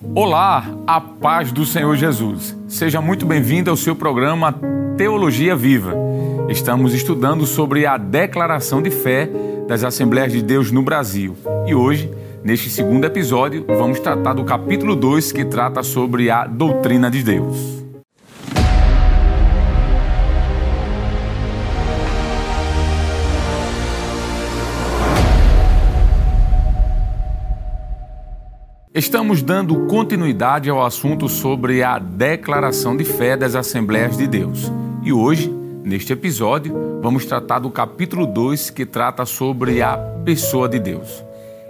Olá, a paz do Senhor Jesus. Seja muito bem-vindo ao seu programa Teologia Viva. Estamos estudando sobre a declaração de fé das Assembleias de Deus no Brasil. E hoje, neste segundo episódio, vamos tratar do capítulo 2 que trata sobre a doutrina de Deus. Estamos dando continuidade ao assunto sobre a declaração de fé das Assembleias de Deus. E hoje, neste episódio, vamos tratar do capítulo 2 que trata sobre a pessoa de Deus.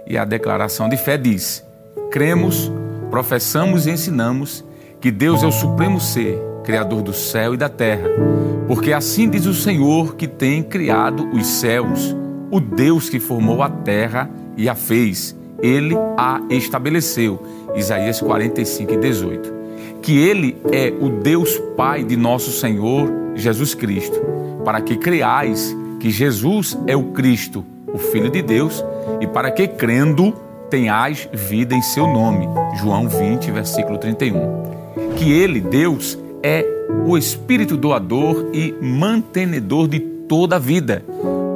E a declaração de fé diz: Cremos, professamos e ensinamos que Deus é o supremo ser, criador do céu e da terra, porque assim diz o Senhor que tem criado os céus, o Deus que formou a terra e a fez ele a estabeleceu. Isaías 45 e 18. Que ele é o Deus Pai de nosso Senhor Jesus Cristo, para que creais que Jesus é o Cristo, o Filho de Deus, e para que crendo tenhais vida em seu nome. João 20, versículo 31. Que ele, Deus, é o Espírito doador e mantenedor de toda a vida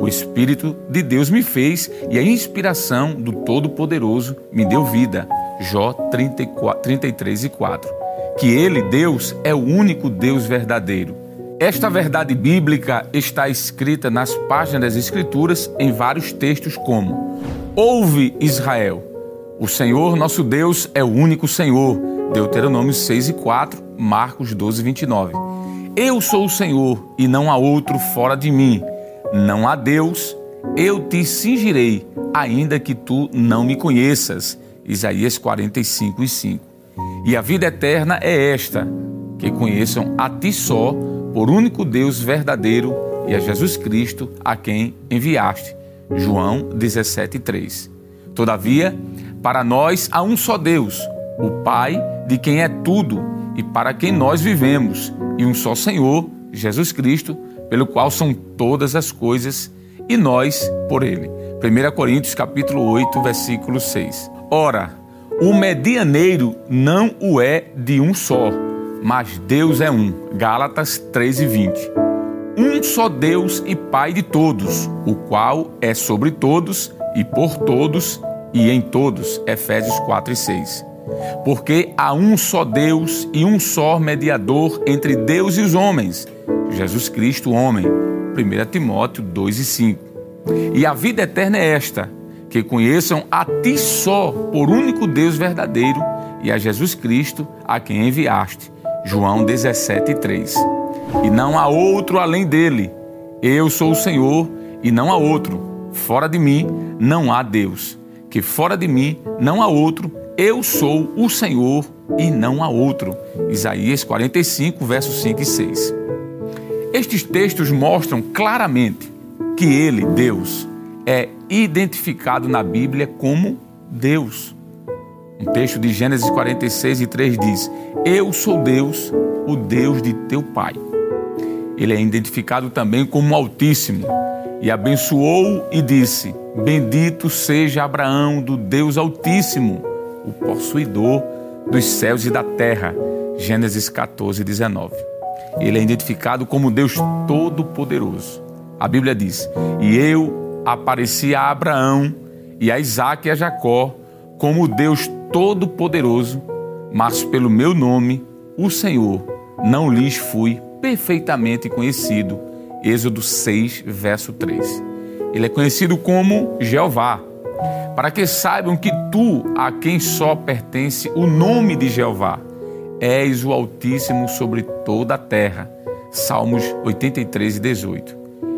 o Espírito de Deus me fez e a inspiração do Todo-Poderoso me deu vida. Jó 34, 33 e 4. Que Ele, Deus, é o único Deus verdadeiro. Esta verdade bíblica está escrita nas páginas das Escrituras em vários textos, como: Ouve Israel, o Senhor nosso Deus é o único Senhor. Deuteronômio 6 e 4, Marcos 12, 29. Eu sou o Senhor e não há outro fora de mim. Não há Deus, eu te cingirei, ainda que tu não me conheças. Isaías 45 e 5. E a vida eterna é esta: que conheçam a ti só, por único Deus verdadeiro, e a Jesus Cristo, a quem enviaste. João 17, 3. Todavia, para nós há um só Deus, o Pai, de quem é tudo e para quem nós vivemos, e um só Senhor, Jesus Cristo, pelo qual são todas as coisas, e nós por ele. 1 Coríntios capítulo 8, versículo 6. Ora, o medianeiro não o é de um só, mas Deus é um. Gálatas 3 e 20. Um só Deus e Pai de todos, o qual é sobre todos e por todos e em todos. Efésios 4 e 6. Porque há um só Deus e um só mediador entre Deus e os homens, Jesus Cristo, homem. 1 Timóteo 2 e 5. E a vida eterna é esta: que conheçam a ti só, por único Deus verdadeiro, e a Jesus Cristo, a quem enviaste. João 17 e 3. E não há outro além dele. Eu sou o Senhor e não há outro. Fora de mim não há Deus. Que fora de mim não há outro. Eu sou o Senhor e não há outro. Isaías 45, versos 5 e 6. Estes textos mostram claramente que ele, Deus, é identificado na Bíblia como Deus. Um texto de Gênesis 46 e 3 diz: Eu sou Deus, o Deus de teu pai. Ele é identificado também como Altíssimo e abençoou e disse: Bendito seja Abraão do Deus Altíssimo, o possuidor dos céus e da terra. Gênesis 14, 19. Ele é identificado como Deus Todo-Poderoso. A Bíblia diz: E eu apareci a Abraão e a Isaac e a Jacó como Deus Todo-Poderoso, mas pelo meu nome, o Senhor, não lhes fui perfeitamente conhecido. Êxodo 6, verso 3. Ele é conhecido como Jeová, para que saibam que tu, a quem só pertence o nome de Jeová, és o Altíssimo sobre toda a terra. Salmos 83 e 18.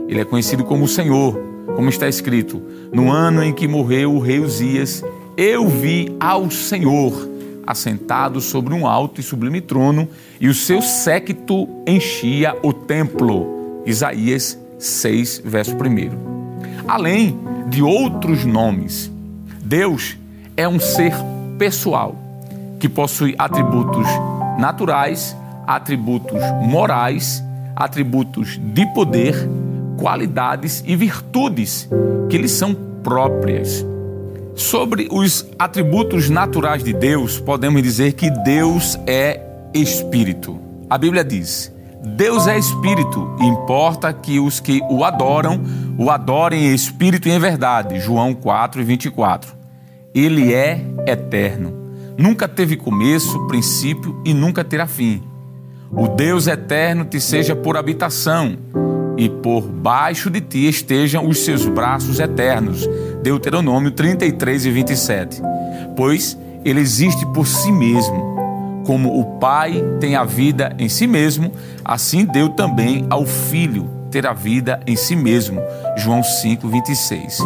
Ele é conhecido como o Senhor, como está escrito: No ano em que morreu o rei Uzias, eu vi ao Senhor assentado sobre um alto e sublime trono, e o seu séquito enchia o templo. Isaías 6, verso 1. Além de outros nomes, Deus é um ser pessoal que possui atributos naturais, atributos morais, atributos de poder, qualidades e virtudes que lhe são próprias. Sobre os atributos naturais de Deus, podemos dizer que Deus é espírito. A Bíblia diz: Deus é espírito importa que os que o adoram o adorem em espírito e em verdade. João 4 e 24. Ele é eterno. Nunca teve começo, princípio e nunca terá fim. O Deus eterno te seja por habitação e por baixo de ti estejam os seus braços eternos. Deuteronômio 33 e 27. Pois ele existe por si mesmo. Como o Pai tem a vida em si mesmo, assim deu também ao Filho ter a vida em si mesmo. João 5, 26.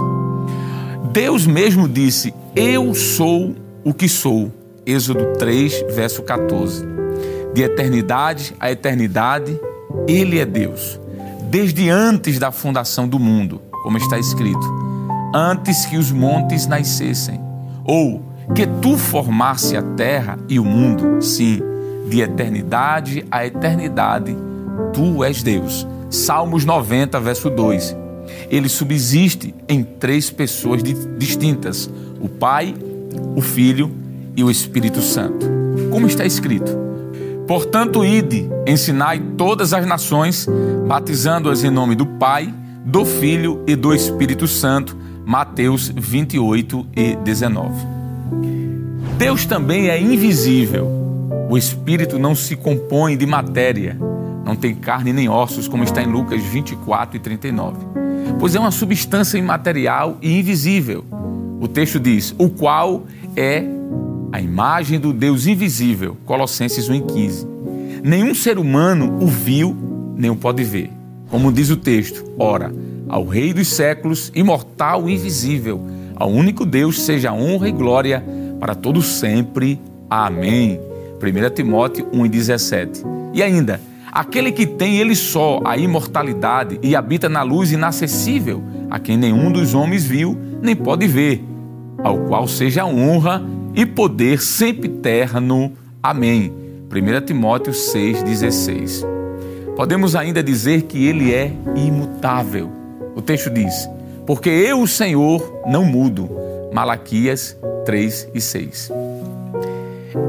Deus mesmo disse: Eu sou o que sou. Êxodo 3, verso 14. De eternidade a eternidade, Ele é Deus desde antes da fundação do mundo, como está escrito, antes que os montes nascessem, ou que tu formasse a terra e o mundo, sim, de eternidade a eternidade, tu és Deus. Salmos 90, verso 2. Ele subsiste em três pessoas distintas: o Pai, o Filho e o Espírito Santo. Como está escrito? Portanto, ide, ensinai todas as nações, batizando-as em nome do Pai, do Filho e do Espírito Santo. Mateus 28 e 19. Deus também é invisível. O Espírito não se compõe de matéria, não tem carne nem ossos, como está em Lucas 24 e 39. Pois é uma substância imaterial e invisível. O texto diz: o qual é a imagem do Deus invisível. Colossenses 1,15. Nenhum ser humano o viu, nem o pode ver. Como diz o texto, ora, ao Rei dos séculos, imortal e invisível, ao único Deus seja honra e glória para todos sempre. Amém. 1 Timóteo 1,17. E ainda, aquele que tem ele só a imortalidade e habita na luz inacessível, a quem nenhum dos homens viu, nem pode ver, ao qual seja honra e poder sempre eterno. Amém. 1 Timóteo 6,16. Podemos ainda dizer que ele é imutável. O texto diz: Porque eu, o Senhor, não mudo. Malaquias 3 e 6.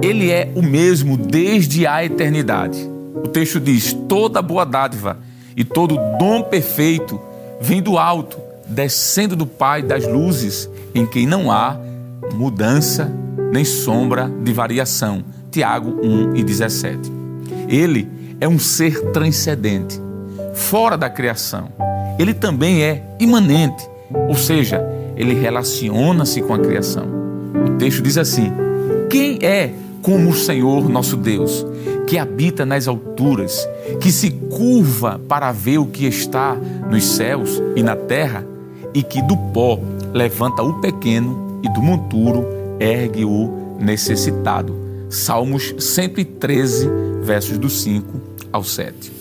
Ele é o mesmo desde a eternidade. O texto diz: toda boa dádiva e todo dom perfeito vem do alto, descendo do Pai das luzes, em quem não há mudança nem sombra de variação. Tiago 1 e 17. Ele é um ser transcendente, fora da criação. Ele também é imanente, ou seja, ele relaciona-se com a criação. O texto diz assim: Quem é como o Senhor nosso Deus, que habita nas alturas, que se curva para ver o que está nos céus e na terra, e que do pó levanta o pequeno e do monturo ergue o necessitado. Salmos 113, versos do 5 ao 7.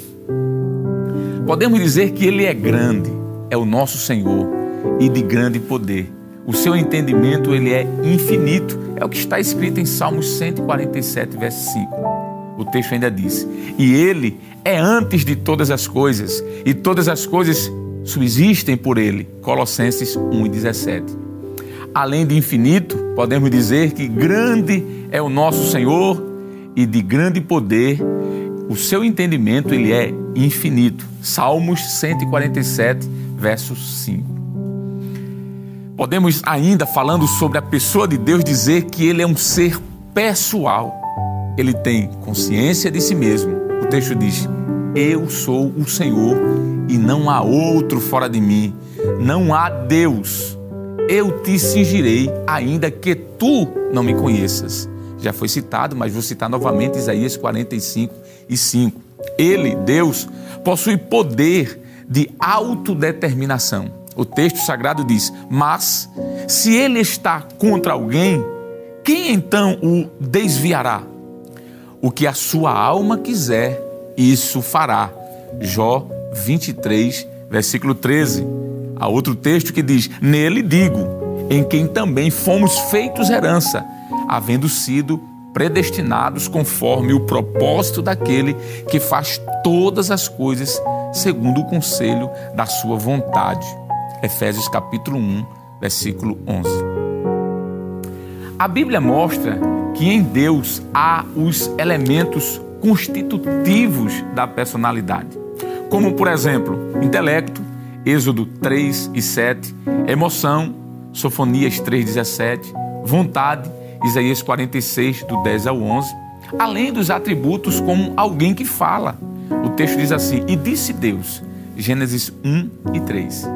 Podemos dizer que ele é grande, é o nosso Senhor e de grande poder. O seu entendimento ele é infinito, é o que está escrito em Salmos 147, verso 5. O texto ainda diz: "E ele é antes de todas as coisas, e todas as coisas subsistem por ele." Colossenses 1:17 além de infinito, podemos dizer que grande é o nosso Senhor e de grande poder. O seu entendimento ele é infinito. Salmos 147, verso 5. Podemos ainda falando sobre a pessoa de Deus dizer que ele é um ser pessoal. Ele tem consciência de si mesmo. O texto diz: Eu sou o Senhor e não há outro fora de mim. Não há Deus eu te cingirei, ainda que tu não me conheças. Já foi citado, mas vou citar novamente Isaías 45 e 5. Ele, Deus, possui poder de autodeterminação. O texto sagrado diz: Mas se ele está contra alguém, quem então o desviará? O que a sua alma quiser, isso fará. Jó 23, versículo 13. Há outro texto que diz: Nele digo, em quem também fomos feitos herança, havendo sido predestinados conforme o propósito daquele que faz todas as coisas segundo o conselho da sua vontade. Efésios capítulo 1, versículo 11. A Bíblia mostra que em Deus há os elementos constitutivos da personalidade, como, por exemplo, intelecto, Êxodo 3 e 7, emoção, Sofonias 3,17, vontade, Isaías 46, do 10 ao 11, além dos atributos como alguém que fala. O texto diz assim: E disse Deus, Gênesis 1 e 3.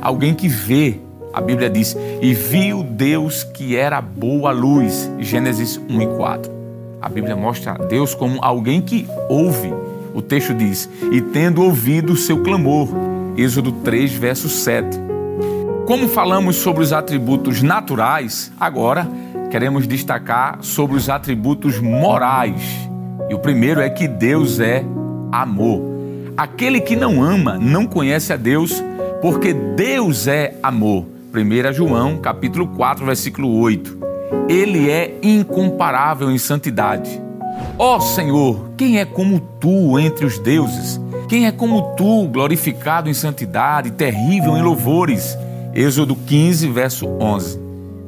Alguém que vê, a Bíblia diz, e viu Deus que era boa luz, Gênesis 1 e 4. A Bíblia mostra Deus como alguém que ouve. O texto diz: E tendo ouvido o seu clamor, Êxodo 3, verso 7. Como falamos sobre os atributos naturais, agora queremos destacar sobre os atributos morais. E o primeiro é que Deus é amor. Aquele que não ama não conhece a Deus, porque Deus é amor. 1 João, capítulo 4, versículo 8. Ele é incomparável em santidade. Ó oh, Senhor, quem é como tu entre os deuses? Quem é como tu, glorificado em santidade, terrível em louvores? Êxodo 15, verso 11.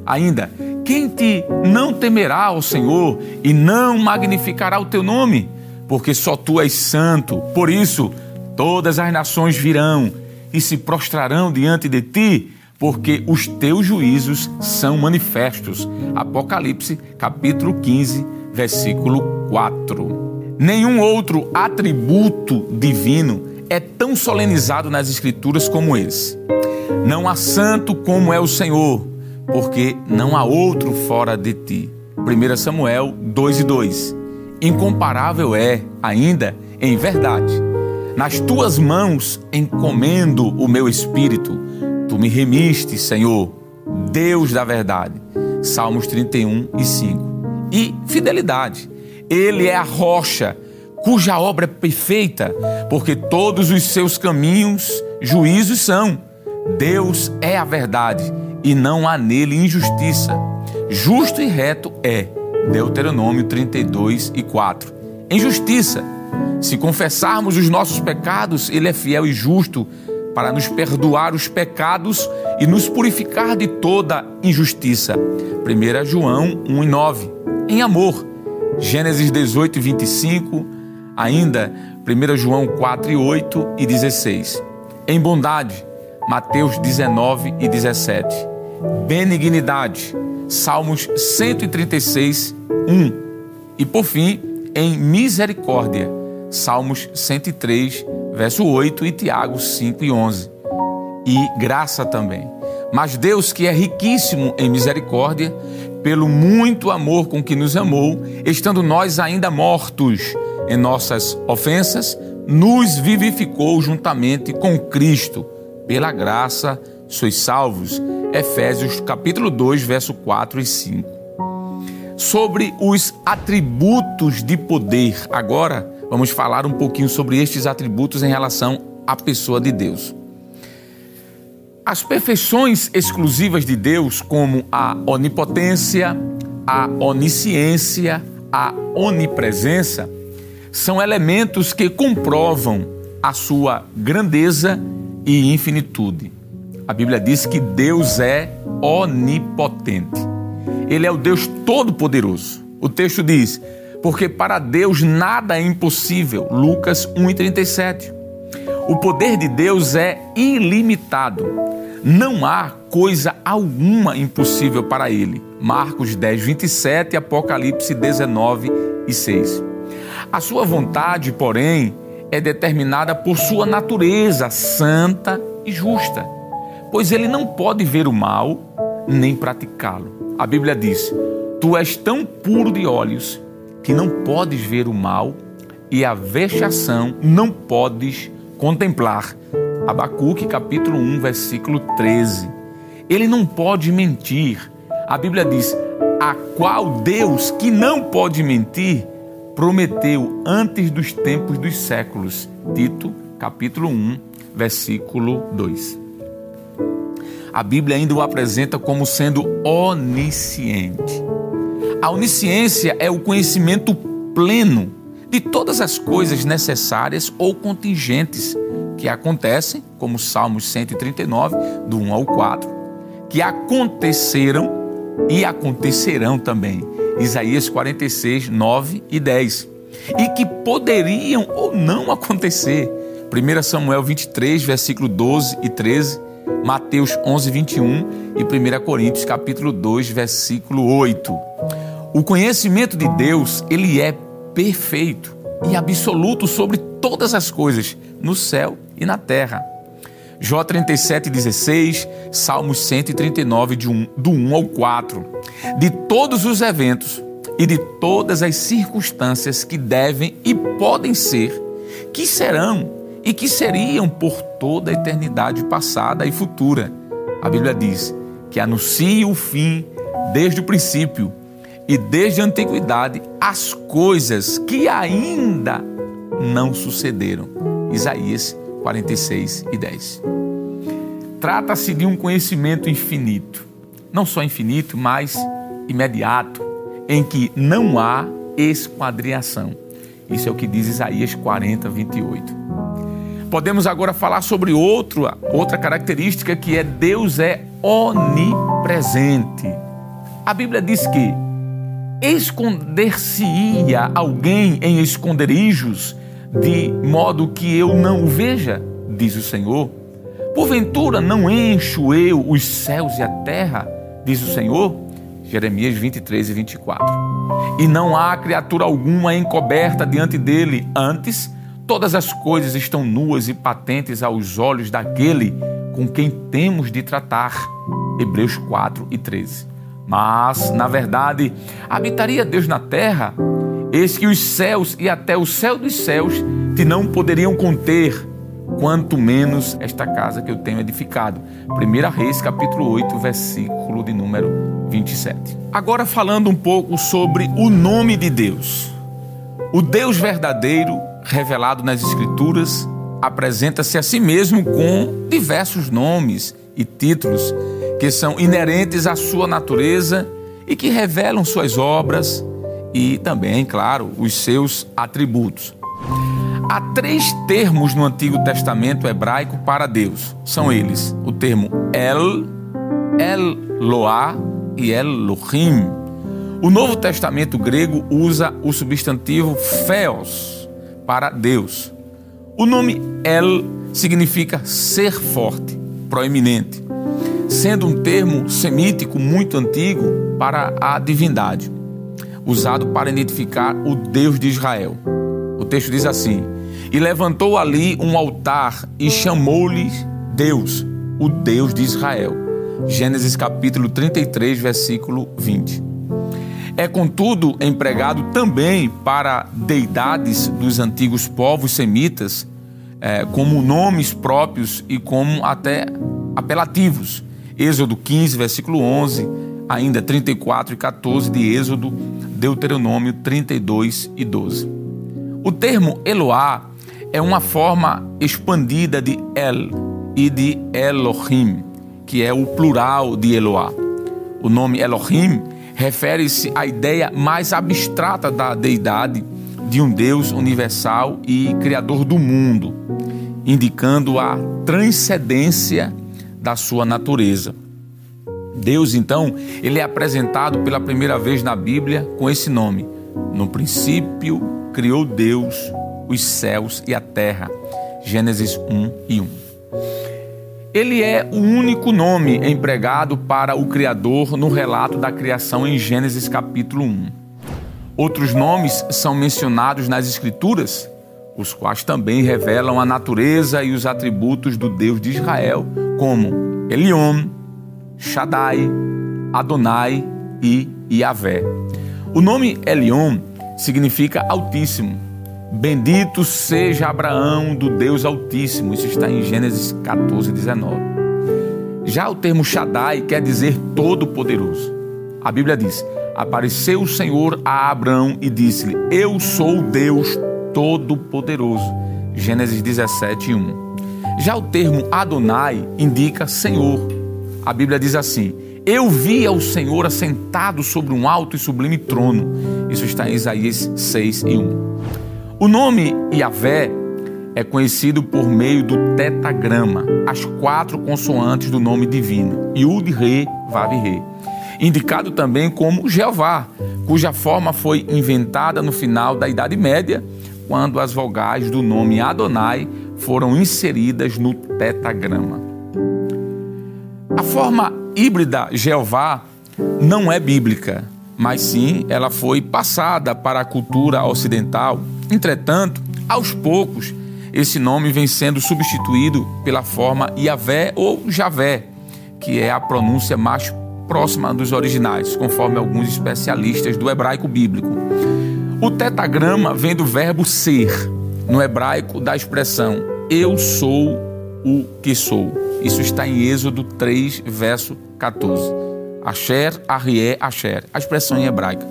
Ainda, quem te não temerá ao Senhor e não magnificará o teu nome? Porque só tu és santo. Por isso, todas as nações virão e se prostrarão diante de ti, porque os teus juízos são manifestos. Apocalipse, capítulo 15, versículo 4. Nenhum outro atributo divino é tão solenizado nas Escrituras como esse. Não há santo como é o Senhor porque não há outro fora de ti. 1 Samuel 2 e 2. Incomparável é, ainda, em verdade. Nas tuas mãos encomendo o meu espírito. Tu me remiste, Senhor, Deus da verdade. Salmos 31 e 5. E fidelidade. Ele é a rocha cuja obra é perfeita, porque todos os seus caminhos juízos são. Deus é a verdade e não há nele injustiça. Justo e reto é. Deuteronômio 32 e 4. Em justiça, se confessarmos os nossos pecados, ele é fiel e justo para nos perdoar os pecados e nos purificar de toda injustiça. 1 João 1 e 9. Em amor, Gênesis 18 e 25, ainda 1 João 4 e 8 e 16. Em bondade, Mateus 19 e 17 benignidade. Salmos 136, 1. E por fim, em misericórdia. Salmos 103, verso 8 e Tiago 5 e 11. E graça também. Mas Deus, que é riquíssimo em misericórdia, pelo muito amor com que nos amou, estando nós ainda mortos em nossas ofensas, nos vivificou juntamente com Cristo. Pela graça sois salvos Efésios capítulo 2, verso 4 e 5. Sobre os atributos de poder. Agora vamos falar um pouquinho sobre estes atributos em relação à pessoa de Deus. As perfeições exclusivas de Deus, como a onipotência, a onisciência, a onipresença, são elementos que comprovam a sua grandeza e infinitude. A Bíblia diz que Deus é onipotente. Ele é o Deus todo-poderoso. O texto diz: porque para Deus nada é impossível. Lucas 1,37. O poder de Deus é ilimitado. Não há coisa alguma impossível para ele. Marcos 10, 27 Apocalipse 19 e 6. A sua vontade, porém, é determinada por sua natureza santa e justa pois ele não pode ver o mal nem praticá-lo. A Bíblia diz: Tu és tão puro de olhos que não podes ver o mal e a vexação não podes contemplar. Abacuque capítulo 1, versículo 13. Ele não pode mentir. A Bíblia diz: a qual Deus, que não pode mentir, prometeu antes dos tempos dos séculos. Tito, capítulo 1, versículo 2 a Bíblia ainda o apresenta como sendo onisciente. A onisciência é o conhecimento pleno de todas as coisas necessárias ou contingentes que acontecem, como Salmos 139, do 1 ao 4, que aconteceram e acontecerão também. Isaías 46, 9 e 10. E que poderiam ou não acontecer. 1 Samuel 23, versículo 12 e 13, Mateus 11, 21 e 1 Coríntios capítulo 2, versículo 8. O conhecimento de Deus, ele é perfeito e absoluto sobre todas as coisas, no céu e na terra. Jó 37, 16, Salmos 139, de um, do 1 ao 4. De todos os eventos e de todas as circunstâncias que devem e podem ser, que serão e que seriam por toda a eternidade passada e futura. A Bíblia diz que anuncia o fim desde o princípio e desde a antiguidade as coisas que ainda não sucederam. Isaías 46 e 10. Trata-se de um conhecimento infinito, não só infinito, mas imediato, em que não há esquadriação. Isso é o que diz Isaías 40, 28. Podemos agora falar sobre outro, outra característica que é Deus é onipresente. A Bíblia diz que esconder-se-ia alguém em esconderijos de modo que eu não o veja, diz o Senhor. Porventura não encho eu os céus e a terra, diz o Senhor. Jeremias 23 e 24. E não há criatura alguma encoberta diante dele, antes, todas as coisas estão nuas e patentes aos olhos daquele com quem temos de tratar. Hebreus 4 e 13. Mas, na verdade, habitaria Deus na terra? Eis que os céus e até o céu dos céus te não poderiam conter, quanto menos esta casa que eu tenho edificado. 1 Reis, capítulo 8, versículo de número 27. Agora falando um pouco sobre o nome de Deus. O Deus verdadeiro, revelado nas Escrituras, apresenta-se a si mesmo com diversos nomes e títulos que são inerentes à sua natureza e que revelam suas obras e também, claro, os seus atributos. Há três termos no Antigo Testamento hebraico para Deus. São eles o termo El, Eloá e Elohim. O Novo Testamento grego usa o substantivo Theos para Deus. O nome El significa ser forte, proeminente, sendo um termo semítico muito antigo para a divindade usado para identificar o Deus de Israel. O texto diz assim: E levantou ali um altar e chamou-lhe Deus, o Deus de Israel. Gênesis capítulo 33, versículo 20. É, contudo, empregado também para deidades dos antigos povos semitas, é, como nomes próprios e como até apelativos. Êxodo 15, versículo 11, ainda 34 e 14 de Êxodo, Deuteronômio 32 e 12. O termo Eloá é uma forma expandida de El e de Elohim, que é o plural de Eloá. O nome Elohim refere-se à ideia mais abstrata da deidade de um Deus universal e criador do mundo, indicando a transcendência da sua natureza. Deus, então, ele é apresentado pela primeira vez na Bíblia com esse nome. No princípio criou Deus os céus e a terra. Gênesis 1 e 1. Ele é o único nome empregado para o Criador no relato da criação em Gênesis capítulo 1. Outros nomes são mencionados nas Escrituras, os quais também revelam a natureza e os atributos do Deus de Israel, como Eliom, Shaddai, Adonai e Yahvé. O nome Elion significa Altíssimo. Bendito seja Abraão do Deus Altíssimo. Isso está em Gênesis 14, 19. Já o termo Shaddai quer dizer Todo-Poderoso. A Bíblia diz: Apareceu o Senhor a Abraão e disse-lhe: Eu sou Deus Todo-Poderoso. Gênesis 17, 1. Já o termo Adonai indica Senhor a Bíblia diz assim: Eu vi ao Senhor assentado sobre um alto e sublime trono. Isso está em Isaías 6 e 1. O nome Yahvé é conhecido por meio do tetagrama, as quatro consoantes do nome divino, Yud, Re, Vav, Re. indicado também como Jeová, cuja forma foi inventada no final da Idade Média, quando as vogais do nome Adonai foram inseridas no tetagrama. A forma híbrida Jeová não é bíblica, mas sim ela foi passada para a cultura ocidental. Entretanto, aos poucos, esse nome vem sendo substituído pela forma Yahvé ou Javé, que é a pronúncia mais próxima dos originais, conforme alguns especialistas do hebraico bíblico. O tetagrama vem do verbo ser, no hebraico da expressão eu sou o que sou. Isso está em Êxodo 3, verso 14. Asher, Arié, Asher, a expressão em hebraico.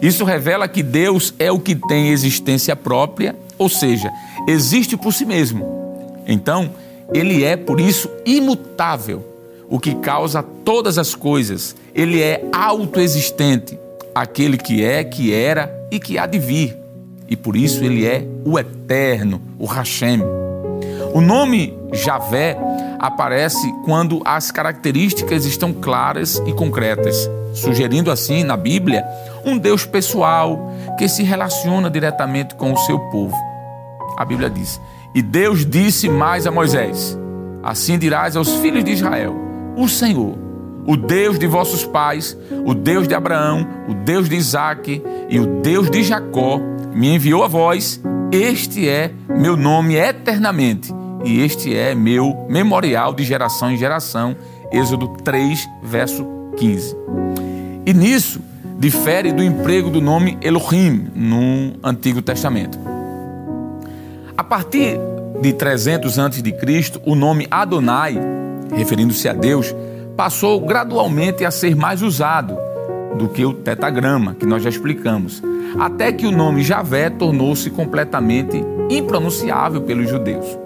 Isso revela que Deus é o que tem existência própria, ou seja, existe por si mesmo. Então, ele é, por isso, imutável, o que causa todas as coisas. Ele é autoexistente, aquele que é, que era e que há de vir. E por isso ele é o eterno, o Hashem. O nome Javé aparece quando as características estão claras e concretas, sugerindo assim na Bíblia um Deus pessoal que se relaciona diretamente com o seu povo. A Bíblia diz: E Deus disse mais a Moisés: Assim dirás aos filhos de Israel: O Senhor, o Deus de vossos pais, o Deus de Abraão, o Deus de Isaque e o Deus de Jacó, me enviou a vós. Este é meu nome eternamente e este é meu memorial de geração em geração. Êxodo 3, verso 15. E nisso difere do emprego do nome Elohim no Antigo Testamento. A partir de 300 a.C., o nome Adonai, referindo-se a Deus, passou gradualmente a ser mais usado do que o tetagrama, que nós já explicamos, até que o nome Javé tornou-se completamente impronunciável pelos judeus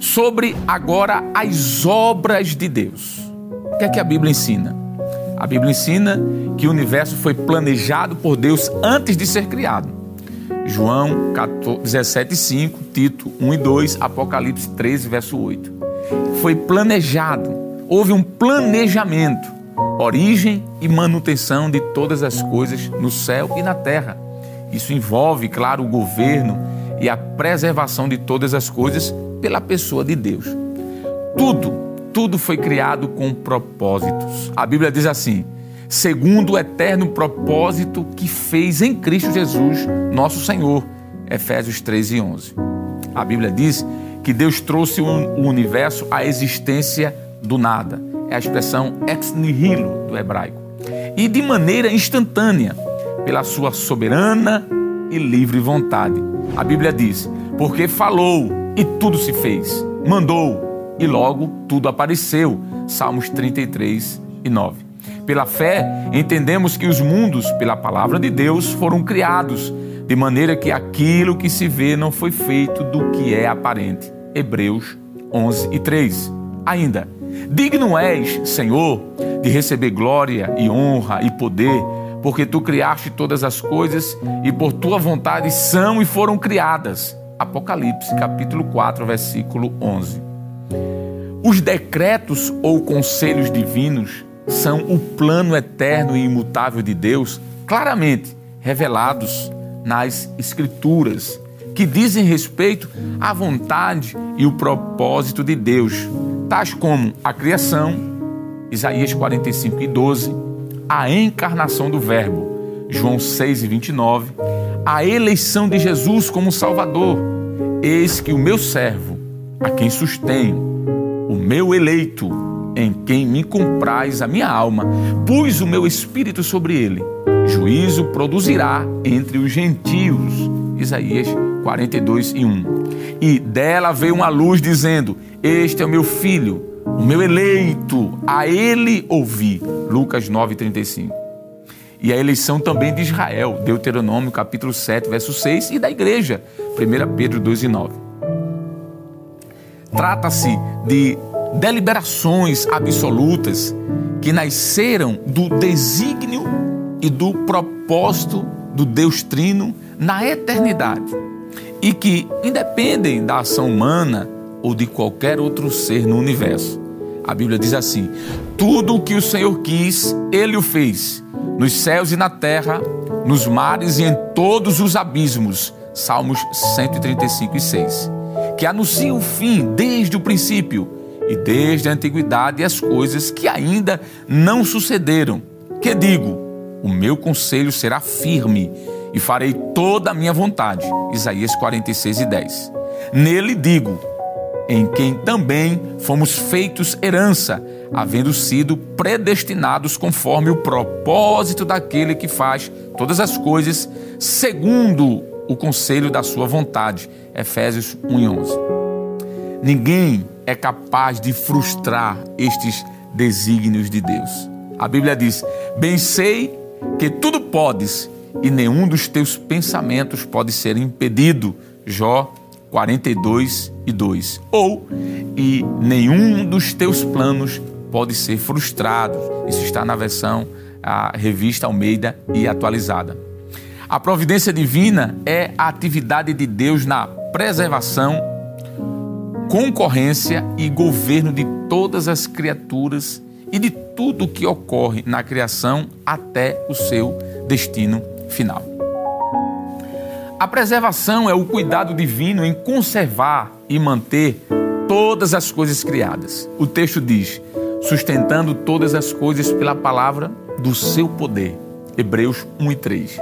sobre agora as obras de Deus. O que é que a Bíblia ensina? A Bíblia ensina que o universo foi planejado por Deus antes de ser criado. João 17,5, Tito 1 e 2, Apocalipse 13, verso 8. Foi planejado, houve um planejamento, origem e manutenção de todas as coisas no céu e na terra. Isso envolve, claro, o governo e a preservação de todas as coisas pela pessoa de Deus. Tudo, tudo foi criado com propósitos. A Bíblia diz assim: segundo o eterno propósito que fez em Cristo Jesus, nosso Senhor. Efésios 3 e 11. A Bíblia diz que Deus trouxe o universo à existência do nada. É a expressão ex nihilo do hebraico. E de maneira instantânea, pela sua soberana e livre vontade. A Bíblia diz: porque falou e tudo se fez. Mandou e logo tudo apareceu. Salmos 33 e 9. Pela fé, entendemos que os mundos, pela palavra de Deus, foram criados, de maneira que aquilo que se vê não foi feito do que é aparente. Hebreus 11 e 3. Ainda, digno és, Senhor, de receber glória e honra e poder, porque tu criaste todas as coisas e por tua vontade são e foram criadas Apocalipse, capítulo 4, versículo 11. Os decretos ou conselhos divinos são o plano eterno e imutável de Deus, claramente revelados nas Escrituras, que dizem respeito à vontade e o propósito de Deus, tais como a criação, Isaías 45 e 12, a encarnação do Verbo, João 6 e 29, a eleição de Jesus como Salvador. Eis que o meu servo, a quem sustenho, o meu eleito, em quem me comprais a minha alma, pus o meu espírito sobre ele. Juízo produzirá entre os gentios. Isaías 42 e 1. E dela veio uma luz dizendo: Este é o meu filho, o meu eleito, a ele ouvi. Lucas 9, 35 e a eleição também de Israel, Deuteronômio capítulo 7, verso 6, e da igreja, 1 Pedro 2 e 9. Trata-se de deliberações absolutas que nasceram do desígnio e do propósito do Deus Trino na eternidade e que independem da ação humana ou de qualquer outro ser no universo. A Bíblia diz assim: Tudo o que o Senhor quis, ele o fez, nos céus e na terra, nos mares e em todos os abismos. Salmos 135 e 6. Que anuncia o fim desde o princípio e desde a antiguidade as coisas que ainda não sucederam. Que digo: o meu conselho será firme e farei toda a minha vontade. Isaías 46 e 10. Nele digo: em quem também fomos feitos herança, havendo sido predestinados conforme o propósito daquele que faz todas as coisas segundo o conselho da sua vontade. Efésios 1 e 11. Ninguém é capaz de frustrar estes desígnios de Deus. A Bíblia diz: Bem sei que tudo podes e nenhum dos teus pensamentos pode ser impedido. Jó 42 e 2. Ou, e nenhum dos teus planos pode ser frustrado. Isso está na versão a revista Almeida e atualizada. A providência divina é a atividade de Deus na preservação, concorrência e governo de todas as criaturas e de tudo o que ocorre na criação até o seu destino final. A preservação é o cuidado divino em conservar e manter todas as coisas criadas. O texto diz: sustentando todas as coisas pela palavra do seu poder. Hebreus 1 e 3.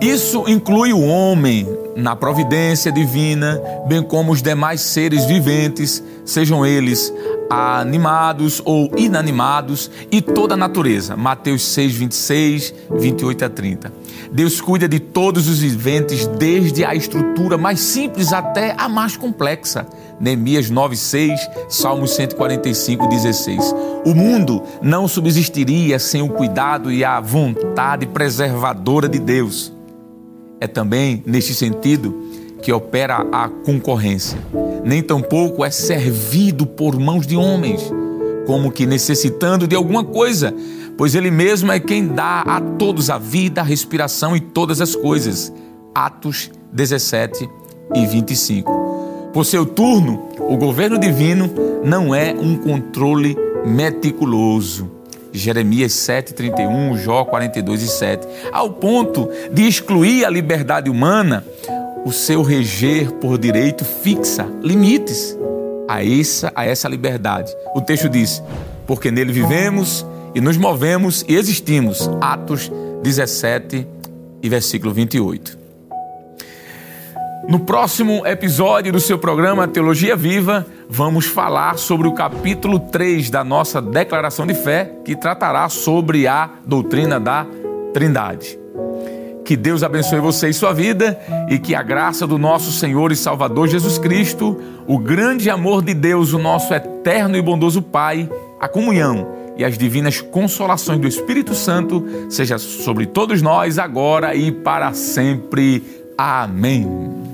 Isso inclui o homem na providência divina, bem como os demais seres viventes, sejam eles animados ou inanimados, e toda a natureza. Mateus 6, 26, 28 a 30. Deus cuida de todos os viventes, desde a estrutura mais simples até a mais complexa. Neemias 9, 6, Salmos 145, 16. O mundo não subsistiria sem o cuidado e a vontade preservadora de Deus. É também neste sentido que opera a concorrência. Nem tampouco é servido por mãos de homens, como que necessitando de alguma coisa, pois Ele mesmo é quem dá a todos a vida, a respiração e todas as coisas. Atos 17 e 25. Por seu turno, o governo divino não é um controle meticuloso. Jeremias 7,31, Jó 42 e 7, ao ponto de excluir a liberdade humana, o seu reger por direito fixa limites a essa, a essa liberdade. O texto diz: porque nele vivemos e nos movemos e existimos. Atos 17 e versículo 28. No próximo episódio do seu programa Teologia Viva, vamos falar sobre o capítulo 3 da nossa declaração de fé, que tratará sobre a doutrina da Trindade. Que Deus abençoe você e sua vida e que a graça do nosso Senhor e Salvador Jesus Cristo, o grande amor de Deus, o nosso eterno e bondoso Pai, a comunhão e as divinas consolações do Espírito Santo seja sobre todos nós agora e para sempre. Amém.